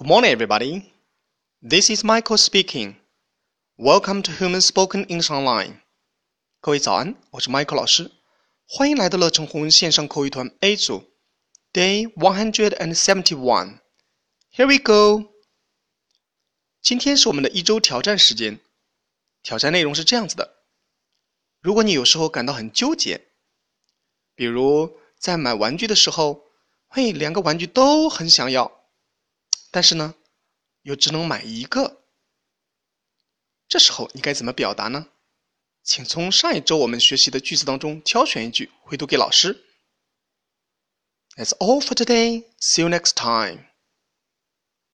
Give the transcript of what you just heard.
Good morning, everybody. This is Michael speaking. Welcome to Human Spoken English Online. 各位早安，我是 Michael 老师，欢迎来到乐成红线上口语团 A 组，Day one hundred and seventy-one. Here we go. 今天是我们的一周挑战时间。挑战内容是这样子的：如果你有时候感到很纠结，比如在买玩具的时候，嘿，两个玩具都很想要，但是呢，又只能买一个，这时候你该怎么表达呢？请从上一周我们学习的句子当中挑选一句回读给老师。That's all for today. See you next time.